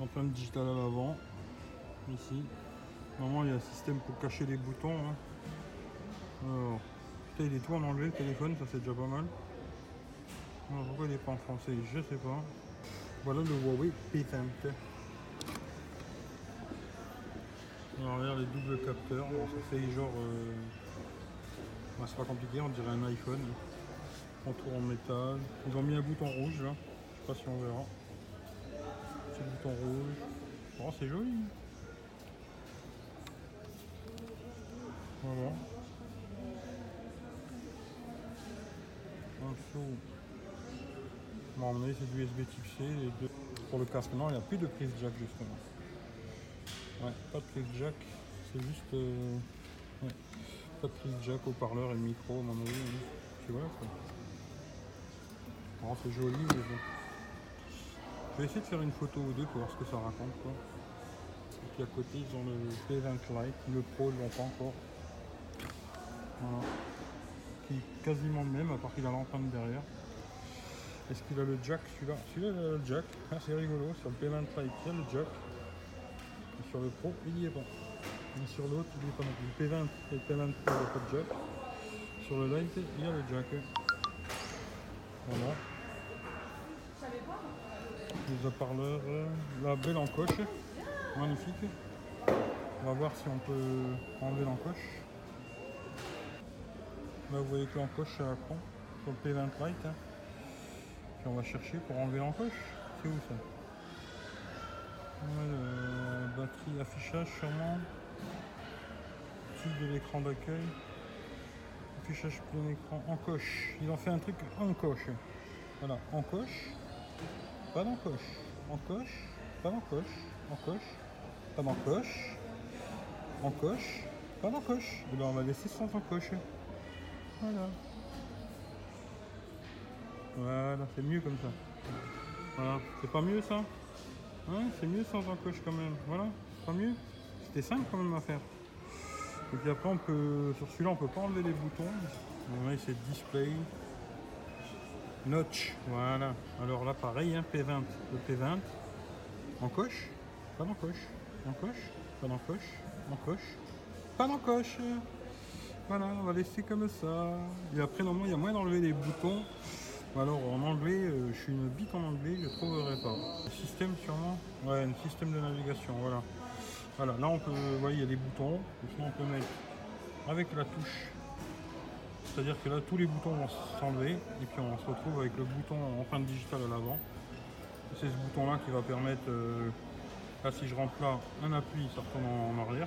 empreinte digitale à l'avant. Ici. Normalement, il y a un système pour cacher les boutons. hein. Alors, il est tout en anglais le téléphone, ça c'est déjà pas mal. Pourquoi il n'est pas en français? Je sais pas. Voilà le Huawei P20. Alors, les doubles capteurs. Ça fait genre. euh, bah, c'est pas compliqué, on dirait un iPhone. Contour en métal. Ils ont mis un bouton rouge là. Je sais pas si on verra. Petit bouton rouge. Oh, c'est joli. Voilà. En dessous. Avis, c'est du USB type C. Les deux. Pour le casque, non, il n'y a plus de prise jack justement. Ouais, pas de prise jack. C'est juste. euh, ouais. Pas de prise jack, haut-parleur et micro, à mon avis. Tu vois ça Oh, c'est joli, mais bon. Vais essayer de faire une photo ou deux pour voir ce que ça raconte. Quoi. Et puis à côté, ils ont le P20 Lite. Le Pro, ils l'ont pas encore. Voilà. Qui est quasiment le même, à part qu'il a l'empreinte derrière. Est-ce qu'il a le jack celui-là? Celui-là, le jack. Ah, c'est rigolo. Sur le P20 Lite, il y a le jack. Et sur le Pro, il n'y est pas. Et sur l'autre, il n'y est pas non plus. Le P20 et le P20 Pro, il n'y a pas de jack. Sur le Lite, il y a le jack. Voilà. Les haut-parleurs, euh, la belle encoche, magnifique. On va voir si on peut enlever l'encoche. Là, vous voyez que l'encoche à fond sur le P20 Lite. hein. Puis on va chercher pour enlever l'encoche. C'est où ça? Ouais, Batterie, affichage sûrement. Titre de l'écran d'accueil. Affichage plein écran, encoche. Ils ont fait un truc encoche. Voilà, encoche. Pas d'encoche. Encoche. Pas d'encoche. Encoche. Pas d'encoche. Encoche. Pas d'encoche. Et ben on va laisser sans encoche. Voilà. Voilà, c'est mieux comme ça. Voilà, c'est pas mieux ça? Hein, C'est mieux sans encoche quand même. Voilà, c'est pas mieux? C'était simple quand même à faire. Et puis après, on peut, sur celui-là, on peut pas enlever les boutons. Ouais, c'est display. Notch, voilà. Alors là, pareil, hein, P20. Le P20. Encoche, pas d'encoche. Encoche, pas d'encoche. Encoche, pas d'encoche. Voilà, on va laisser comme ça. Et après, normalement, il y a moyen d'enlever les boutons. Alors, en anglais, euh, je suis une bite en anglais, je ne trouverai pas. Le système, sûrement Ouais, un système de navigation, voilà. Voilà, là, on peut, vous voyez, il y a les boutons. Sinon, on peut mettre avec la touche. C'est-à-dire que là, tous les boutons vont s'enlever. Et puis, on se retrouve avec le bouton empreinte digitale à l'avant. C'est ce bouton-là qui va permettre, euh, là, si je rentre là, un appui, ça retourne en, arrière.